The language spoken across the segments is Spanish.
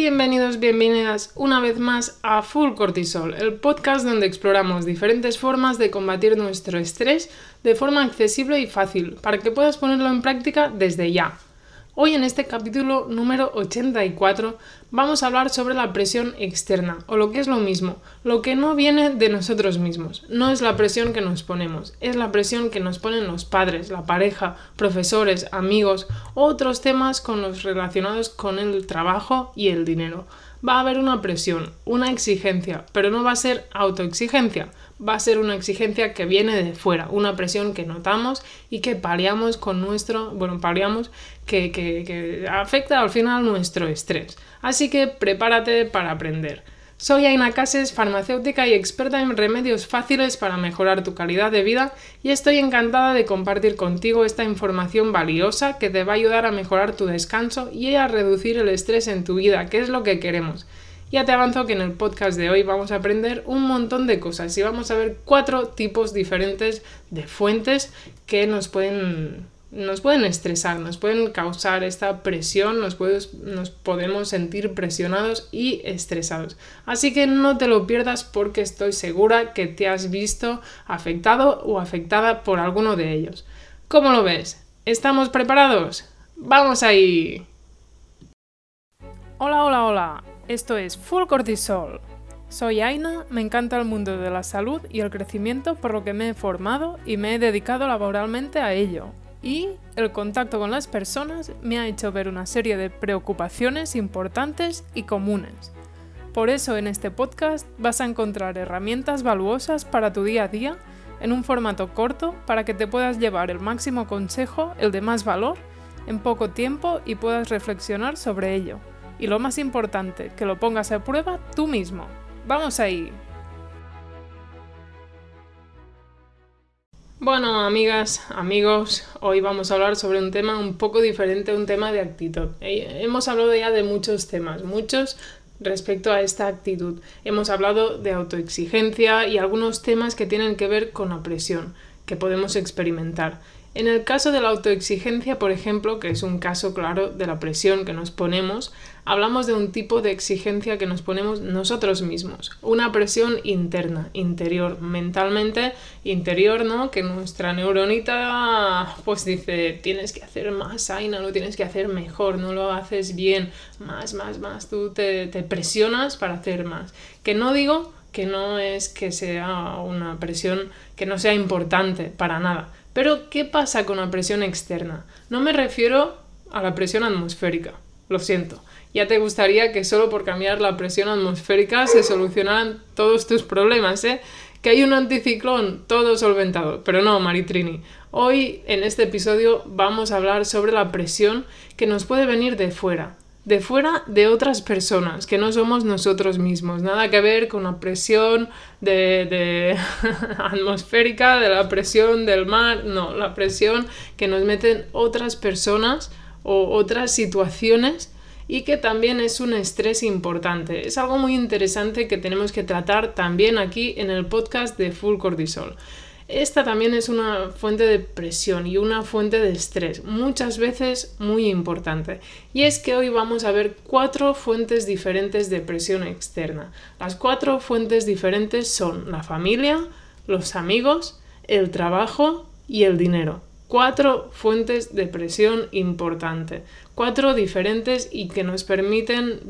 Bienvenidos, bienvenidas una vez más a Full Cortisol, el podcast donde exploramos diferentes formas de combatir nuestro estrés de forma accesible y fácil, para que puedas ponerlo en práctica desde ya. Hoy en este capítulo número 84 vamos a hablar sobre la presión externa, o lo que es lo mismo, lo que no viene de nosotros mismos. No es la presión que nos ponemos, es la presión que nos ponen los padres, la pareja, profesores, amigos, otros temas con los relacionados con el trabajo y el dinero. Va a haber una presión, una exigencia, pero no va a ser autoexigencia, va a ser una exigencia que viene de fuera, una presión que notamos y que paliamos con nuestro, bueno, paliamos que, que, que afecta al final nuestro estrés. Así que prepárate para aprender. Soy Aina Cases, farmacéutica y experta en remedios fáciles para mejorar tu calidad de vida y estoy encantada de compartir contigo esta información valiosa que te va a ayudar a mejorar tu descanso y a reducir el estrés en tu vida, que es lo que queremos. Ya te avanzo que en el podcast de hoy vamos a aprender un montón de cosas y vamos a ver cuatro tipos diferentes de fuentes que nos pueden, nos pueden estresar, nos pueden causar esta presión, nos, podemos sentir presionados y estresados. Así que no te lo pierdas porque estoy segura que te has visto afectado o afectada por alguno de ellos. ¿Cómo lo ves? ¿Estamos preparados? ¡Vamos ahí! Hola, hola, hola. Esto es Full Cortisol. Soy Aina, me encanta el mundo de la salud y el crecimiento por lo que me he formado y me he dedicado laboralmente a ello. Y el contacto con las personas me ha hecho ver una serie de preocupaciones importantes y comunes. Por eso en este podcast vas a encontrar herramientas valuosas para tu día a día en un formato corto para que te puedas llevar el máximo consejo, el de más valor, en poco tiempo y puedas reflexionar sobre ello y lo más importante, que lo pongas a prueba tú mismo. Vamos ahí. Bueno, amigas, amigos, hoy vamos a hablar sobre un tema un poco diferente, un tema de actitud. Eh, hemos hablado ya de muchos temas, muchos respecto a esta actitud. Hemos hablado de autoexigencia y algunos temas que tienen que ver con la presión que podemos experimentar. En el caso de la autoexigencia, por ejemplo, que es un caso claro de la presión que nos ponemos, hablamos de un tipo de exigencia que nos ponemos nosotros mismos, una presión interna, interior, mentalmente interior, ¿no? Que nuestra neuronita pues dice, tienes que hacer más, Aina, lo tienes que hacer mejor, no lo haces bien, más, más, más, tú te, te presionas para hacer más. Que no digo que no es que sea una presión que no sea importante para nada, pero, ¿qué pasa con la presión externa? No me refiero a la presión atmosférica, lo siento. Ya te gustaría que solo por cambiar la presión atmosférica se solucionaran todos tus problemas, ¿eh? Que hay un anticiclón, todo solventado. Pero no, Maritrini. Hoy, en este episodio, vamos a hablar sobre la presión que nos puede venir de fuera, de fuera de otras personas, que no somos nosotros mismos. Nada que ver con la presión de, atmosférica, de la presión del mar, no, la presión que nos meten otras personas o otras situaciones y que también es un estrés importante. Es algo muy interesante que tenemos que tratar también aquí en el podcast de Full Cortisol. Esta también es una fuente de presión y una fuente de estrés, muchas veces muy importante. Y es que hoy vamos a ver cuatro fuentes diferentes de presión externa. Las cuatro fuentes diferentes son la familia, los amigos, el trabajo y el dinero. Cuatro fuentes de presión importante. Cuatro diferentes y que nos permiten,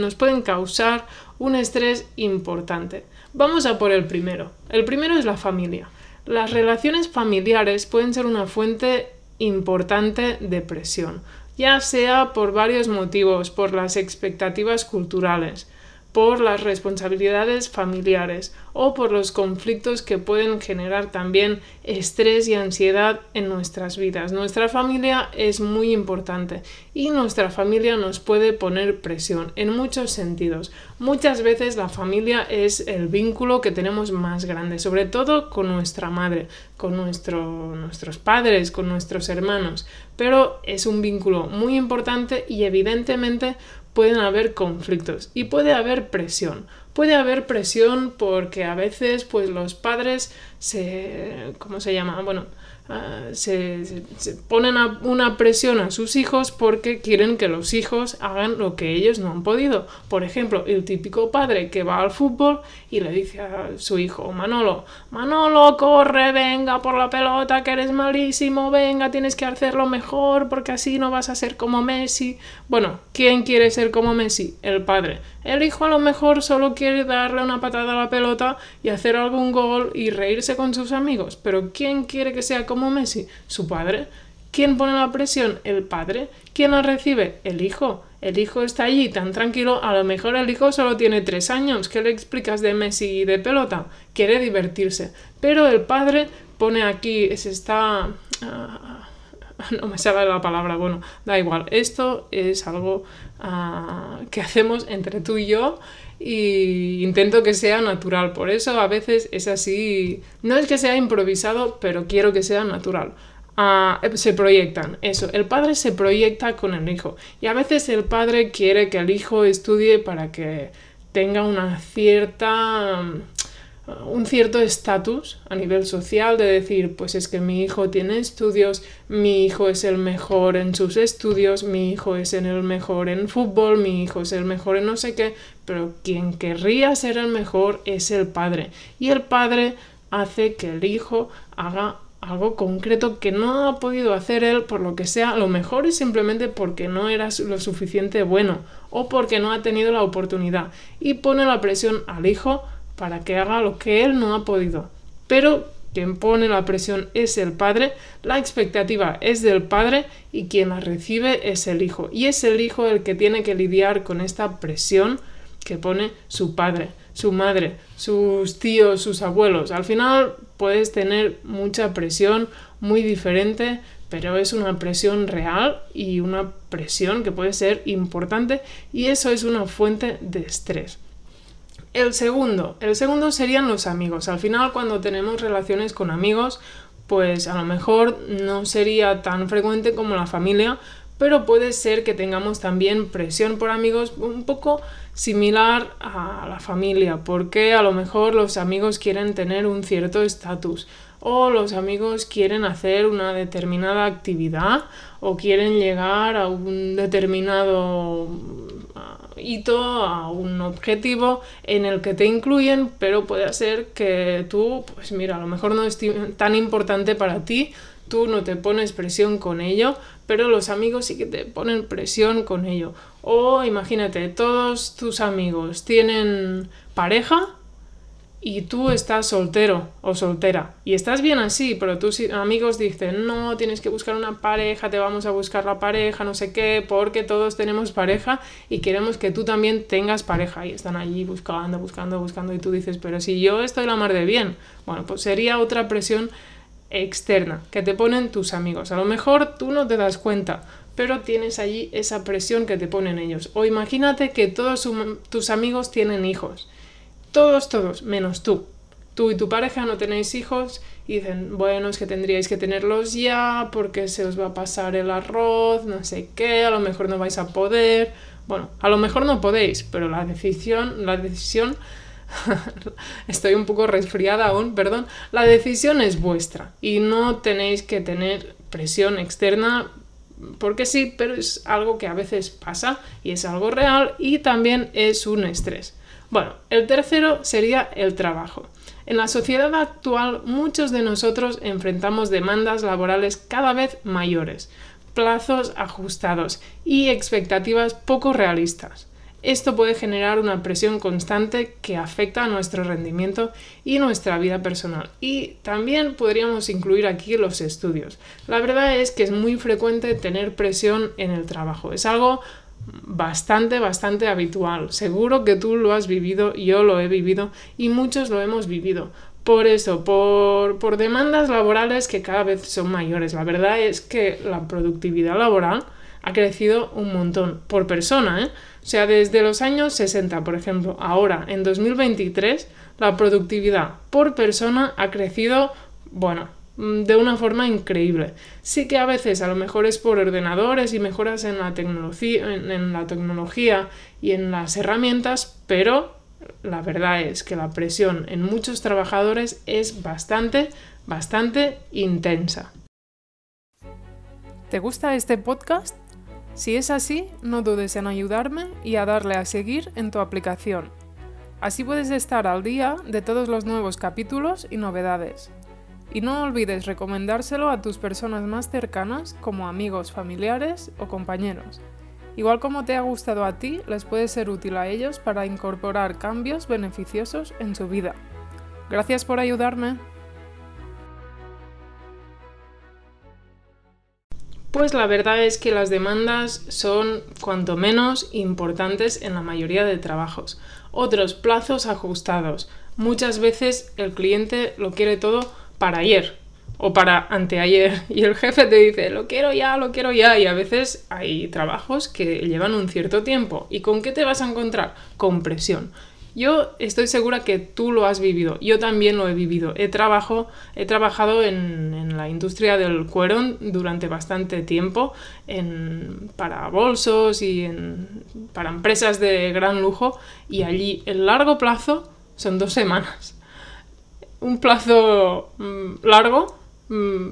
nos pueden causar un estrés importante. Vamos a por el primero. El primero es la familia. Las relaciones familiares pueden ser una fuente importante de presión, ya sea por varios motivos, por las expectativas culturales, por las responsabilidades familiares o por los conflictos que pueden generar también estrés y ansiedad en nuestras vidas. Nuestra familia es muy importante y nuestra familia nos puede poner presión en muchos sentidos. Muchas veces la familia es el vínculo que tenemos más grande, sobre todo con nuestra madre, con nuestros padres, con nuestros hermanos, pero es un vínculo muy importante y evidentemente pueden haber conflictos y puede haber presión. Puede haber presión porque a veces pues los padres se ¿cómo se llama? Bueno, Ah, se, ponen una presión a sus hijos porque quieren que los hijos hagan lo que ellos no han podido. Por ejemplo, el típico padre que va al fútbol y le dice a su hijo, Manolo, Manolo, corre, venga por la pelota, que eres malísimo, venga, tienes que hacerlo mejor porque así no vas a ser como Messi. Bueno, ¿quién quiere ser como Messi? El padre. El hijo a lo mejor solo quiere darle una patada a la pelota y hacer algún gol y reírse con sus amigos, pero ¿quién quiere que sea como Messi? Su padre. ¿Quién pone la presión? El padre. ¿Quién la recibe? El hijo. El hijo está allí tan tranquilo, a lo mejor el hijo solo tiene tres años. ¿Qué le explicas de Messi y de pelota? Quiere divertirse. Pero el padre pone aquí, se está... Ah, no me sale la palabra, bueno, da igual. Esto es algo ah, que hacemos entre tú y yo y intento que sea natural. Por eso a veces es así, no es que sea improvisado, pero quiero que sea natural. Ah, se proyectan, eso, el padre se proyecta con el hijo y a veces el padre quiere que el hijo estudie para que tenga una cierta un cierto estatus a nivel social de decir, pues es que mi hijo tiene estudios, mi hijo es el mejor en sus estudios, mi hijo es el mejor en fútbol, mi hijo es el mejor en no sé qué, pero quien querría ser el mejor es el padre. Y el padre hace que el hijo haga algo concreto que no ha podido hacer él por lo que sea, lo mejor es simplemente porque no era lo suficiente bueno o porque no ha tenido la oportunidad y pone la presión al hijo para que haga lo que él no ha podido. Pero quien pone la presión es el padre, la expectativa es del padre y quien la recibe es el hijo. Y es el hijo el que tiene que lidiar con esta presión que pone su padre, su madre, sus tíos, sus abuelos. Al final puedes tener mucha presión muy diferente, pero es una presión real y una presión que puede ser importante y eso es una fuente de estrés. El segundo, el segundo serían los amigos. Al final, cuando tenemos relaciones con amigos, pues a lo mejor no sería tan frecuente como la familia, pero puede ser que tengamos también presión por amigos un poco similar a la familia, porque a lo mejor los amigos quieren tener un cierto estatus o los amigos quieren hacer una determinada actividad o quieren llegar a un determinado hito, a un objetivo en el que te incluyen, pero puede ser que tú, pues mira, a lo mejor no es tan importante para ti, tú no te pones presión con ello, pero los amigos sí que te ponen presión con ello. O imagínate, todos tus amigos tienen pareja y tú estás soltero o soltera y estás bien así, pero tus amigos dicen, no, tienes que buscar una pareja, te vamos a buscar la pareja, no sé qué, porque todos tenemos pareja y queremos que tú también tengas pareja y están allí buscando, buscando, buscando y tú dices, pero si yo estoy la mar de bien, bueno, pues sería otra presión externa que te ponen tus amigos. A lo mejor tú no te das cuenta, pero tienes allí esa presión que te ponen ellos. O imagínate que todos tus amigos tienen hijos todos, todos, menos tú. Tú y tu pareja no tenéis hijos y dicen, bueno, es que tendríais que tenerlos ya porque se os va a pasar el arroz, no sé qué, a lo mejor no vais a poder. Bueno, a lo mejor no podéis, pero la decisión, la decisión, estoy un poco resfriada aún, perdón, la decisión es vuestra y no tenéis que tener presión externa porque sí, pero es algo que a veces pasa y es algo real y también es un estrés. Bueno, el tercero sería el trabajo. En la sociedad actual muchos de nosotros enfrentamos demandas laborales cada vez mayores, plazos ajustados y expectativas poco realistas. Esto puede generar una presión constante que afecta a nuestro rendimiento y nuestra vida personal. Y también podríamos incluir aquí los estudios. La verdad es que es muy frecuente tener presión en el trabajo. Es algo bastante, bastante habitual. Seguro que tú lo has vivido, yo lo he vivido y muchos lo hemos vivido. Por eso, por, por demandas laborales que cada vez son mayores. La verdad es que la productividad laboral ha crecido un montón por persona, ¿eh? O sea, desde los años 60, por ejemplo, ahora, en 2023, la productividad por persona ha crecido, bueno, de una forma increíble. Sí que a veces a lo mejor es por ordenadores y mejoras en la tecnología, en, la tecnología y en las herramientas, pero la verdad es que la presión en muchos trabajadores es bastante, bastante intensa. ¿Te gusta este podcast? Si es así, no dudes en ayudarme y a darle a seguir en tu aplicación. Así puedes estar al día de todos los nuevos capítulos y novedades. Y no olvides recomendárselo a tus personas más cercanas como amigos, familiares o compañeros. Igual como te ha gustado a ti, les puede ser útil a ellos para incorporar cambios beneficiosos en su vida. Gracias por ayudarme. Pues la verdad es que las demandas son cuanto menos importantes en la mayoría de trabajos. Otros plazos ajustados. Muchas veces el cliente lo quiere todo para ayer o para anteayer y el jefe te dice lo quiero ya, lo quiero ya y a veces hay trabajos que llevan un cierto tiempo. ¿Y con qué te vas a encontrar? Con presión. Yo estoy segura que tú lo has vivido, yo también lo he vivido. He, trabajo, he trabajado en, en la industria del cuero durante bastante tiempo, en, para bolsos y en, para empresas de gran lujo, y allí el largo plazo son dos semanas. Un plazo mm, largo mm,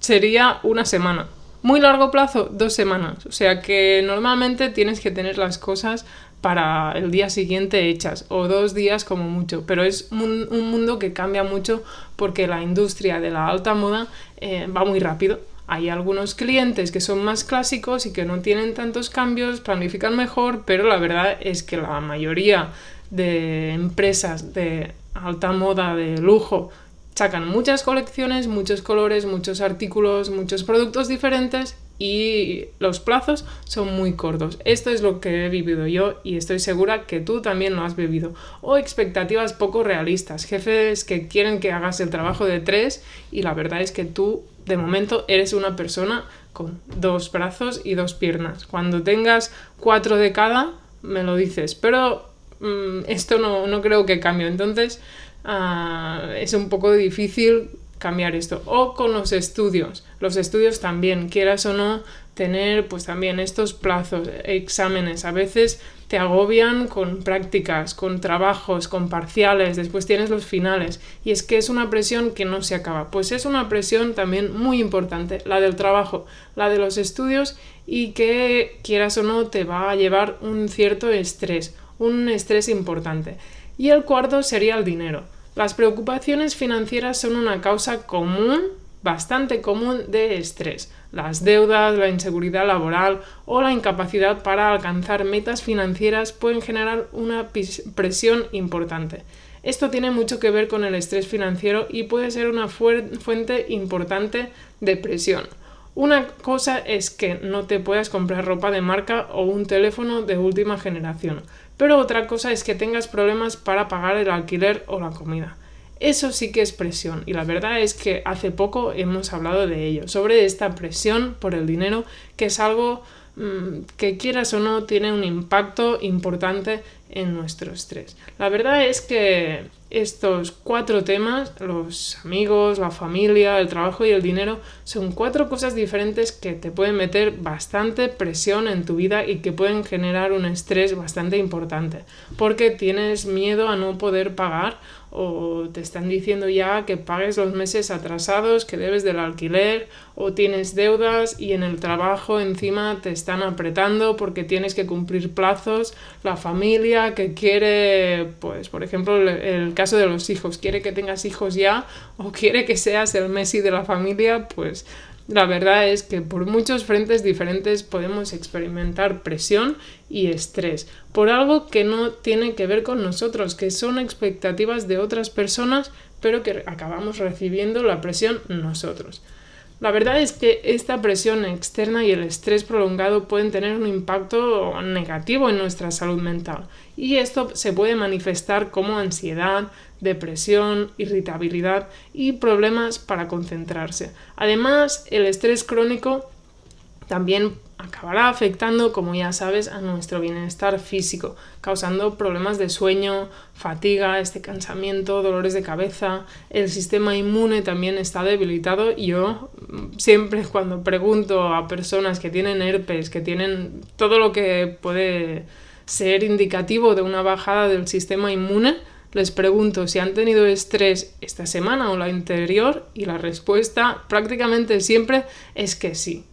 sería una semana. Muy largo plazo, dos semanas. O sea que normalmente tienes que tener las cosas para el día siguiente hechas o dos días como mucho, pero es un, mundo que cambia mucho porque la industria de la alta moda eh, va muy rápido. Hay algunos clientes que son más clásicos y que no tienen tantos cambios, planifican mejor, pero la verdad es que la mayoría de empresas de alta moda, de lujo, sacan muchas colecciones, muchos colores, muchos artículos, muchos productos diferentes y los plazos son muy cortos. Esto es lo que he vivido yo y estoy segura que tú también lo has vivido. O expectativas poco realistas, jefes que quieren que hagas el trabajo de tres y la verdad es que tú de momento eres una persona con dos brazos y dos piernas. Cuando tengas cuatro de cada, me lo dices, pero mm, esto no, no, creo que cambie. Entonces uh, es un poco difícil cambiar esto. O con los estudios. Los estudios también, quieras o no, tener pues también estos plazos, exámenes. A veces te agobian con prácticas, con trabajos, con parciales, después tienes los finales. Y es que es una presión que no se acaba. Pues es una presión también muy importante, la del trabajo, la de los estudios y que quieras o no te va a llevar un cierto estrés, un estrés importante. Y el cuarto sería el dinero. Las preocupaciones financieras son una causa común, bastante común de estrés. Las deudas, la inseguridad laboral o la incapacidad para alcanzar metas financieras pueden generar una presión importante. Esto tiene mucho que ver con el estrés financiero y puede ser una fuente importante de presión. Una cosa es que no te puedas comprar ropa de marca o un teléfono de última generación, pero otra cosa es que tengas problemas para pagar el alquiler o la comida. Eso sí que es presión y la verdad es que hace poco hemos hablado de ello, sobre esta presión por el dinero, que es algo mm, que quieras o no tiene un impacto importante en nuestro estrés. La verdad es que estos cuatro temas, los amigos, la familia, el trabajo y el dinero, son cuatro cosas diferentes que te pueden meter bastante presión en tu vida y que pueden generar un estrés bastante importante, porque tienes miedo a no poder pagar o te están diciendo ya que pagues los meses atrasados, que debes del alquiler o tienes deudas y en el trabajo encima te están apretando porque tienes que cumplir plazos, la familia que quiere, pues por ejemplo, el caso de los hijos, quiere que tengas hijos ya o quiere que seas el Messi de la familia, pues la verdad es que por muchos frentes diferentes podemos experimentar presión y estrés por algo que no tiene que ver con nosotros, que son expectativas de otras personas, pero que acabamos recibiendo la presión nosotros. La verdad es que esta presión externa y el estrés prolongado pueden tener un impacto negativo en nuestra salud mental y esto se puede manifestar como ansiedad, depresión, irritabilidad y problemas para concentrarse. Además, el estrés crónico también acabará afectando, como ya sabes, a nuestro bienestar físico, causando problemas de sueño, fatiga, este cansamiento, dolores de cabeza. El sistema inmune también está debilitado. Yo mm, siempre cuando pregunto a personas que tienen herpes, que tienen todo lo que puede ser indicativo de una bajada del sistema inmune, les pregunto si han tenido estrés esta semana o la anterior y la respuesta prácticamente siempre es que sí.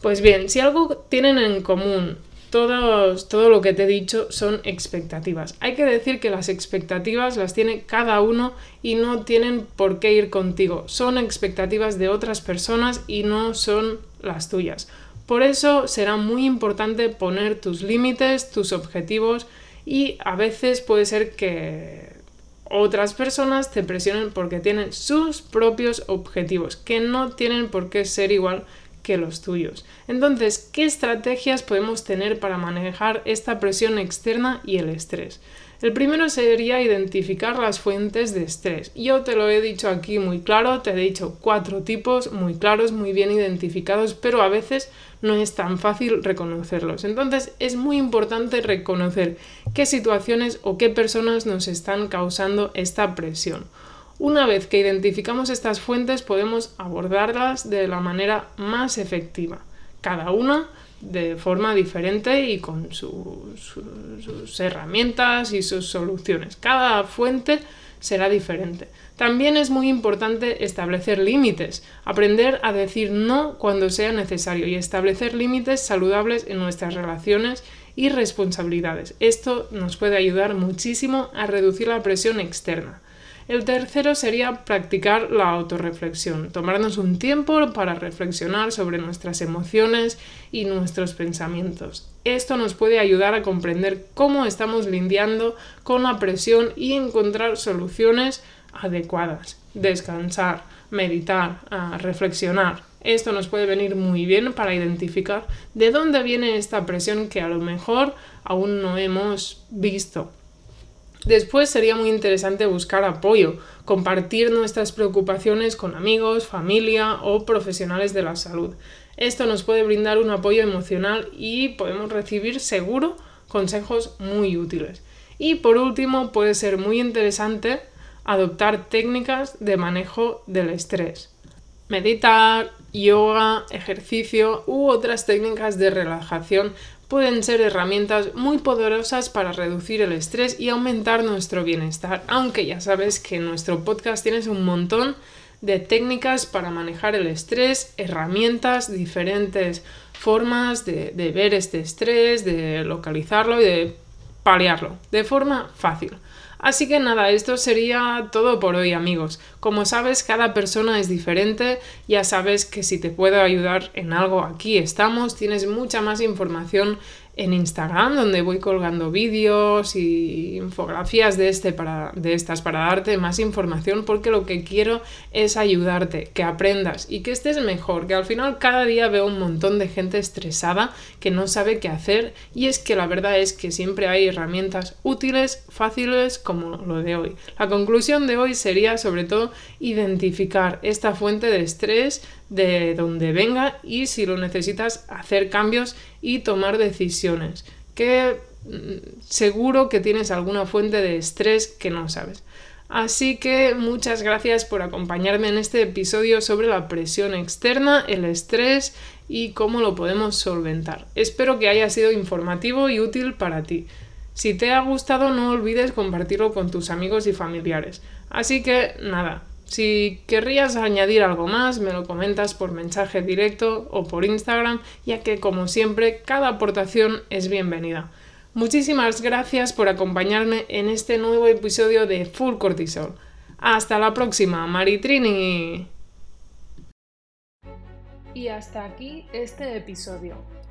Pues bien, si algo tienen en común todo lo que te he dicho son expectativas. Hay que decir que las expectativas las tiene cada uno y no tienen por qué ir contigo. Son expectativas de otras personas y no son las tuyas. Por eso será muy importante poner tus límites, tus objetivos y a veces puede ser que otras personas te presionen porque tienen sus propios objetivos, que no tienen por qué ser igual que los tuyos. Entonces, ¿qué estrategias podemos tener para manejar esta presión externa y el estrés? El primero sería identificar las fuentes de estrés. Yo te lo he dicho aquí muy claro, te he dicho cuatro tipos muy claros, muy bien identificados, pero a veces no es tan fácil reconocerlos. Entonces es muy importante reconocer qué situaciones o qué personas nos están causando esta presión. Una vez que identificamos estas fuentes podemos abordarlas de la manera más efectiva, cada una de forma diferente y con sus, herramientas y sus soluciones. Cada fuente será diferente. También es muy importante establecer límites, aprender a decir no cuando sea necesario y establecer límites saludables en nuestras relaciones y responsabilidades. Esto nos puede ayudar muchísimo a reducir la presión externa. El tercero sería practicar la autorreflexión, tomarnos un tiempo para reflexionar sobre nuestras emociones y nuestros pensamientos. Esto nos puede ayudar a comprender cómo estamos lidiando con la presión y encontrar soluciones adecuadas. Descansar, meditar, reflexionar. Esto nos puede venir muy bien para identificar de dónde viene esta presión que a lo mejor aún no hemos visto. Después sería muy interesante buscar apoyo, compartir nuestras preocupaciones con amigos, familia o profesionales de la salud. Esto nos puede brindar un apoyo emocional y podemos recibir seguro consejos muy útiles. Y por último, puede ser muy interesante adoptar técnicas de manejo del estrés. Meditar, yoga, ejercicio u otras técnicas de relajación pueden ser herramientas muy poderosas para reducir el estrés y aumentar nuestro bienestar, aunque ya sabes que en nuestro podcast tienes un montón de técnicas para manejar el estrés, herramientas, diferentes formas de, ver este estrés, de localizarlo y de paliarlo de forma fácil. Así que nada, esto sería todo por hoy amigos. Como sabes, cada persona es diferente, ya sabes que si te puedo ayudar en algo, aquí estamos, tienes mucha más información en Instagram, donde voy colgando vídeos y infografías de, este para, de estas para darte más información, porque lo que quiero es ayudarte, que aprendas y que estés mejor, que al final cada día veo un montón de gente estresada que no sabe qué hacer. Y es que la verdad es que siempre hay herramientas útiles, fáciles como lo de hoy. La conclusión de hoy sería sobre todo identificar esta fuente de estrés, de donde venga y si lo necesitas hacer cambios y tomar decisiones. Que mm, seguro que tienes alguna fuente de estrés que no sabes. Así que muchas gracias por acompañarme en este episodio sobre la presión externa, el estrés y cómo lo podemos solventar. Espero que haya sido informativo y útil para ti. Si te ha gustado no olvides compartirlo con tus amigos y familiares. Así que nada, si querrías añadir algo más, me lo comentas por mensaje directo o por Instagram, ya que como siempre cada aportación es bienvenida. Muchísimas gracias por acompañarme en este nuevo episodio de Full Cortisol. Hasta la próxima, Maritrini. Y hasta aquí este episodio.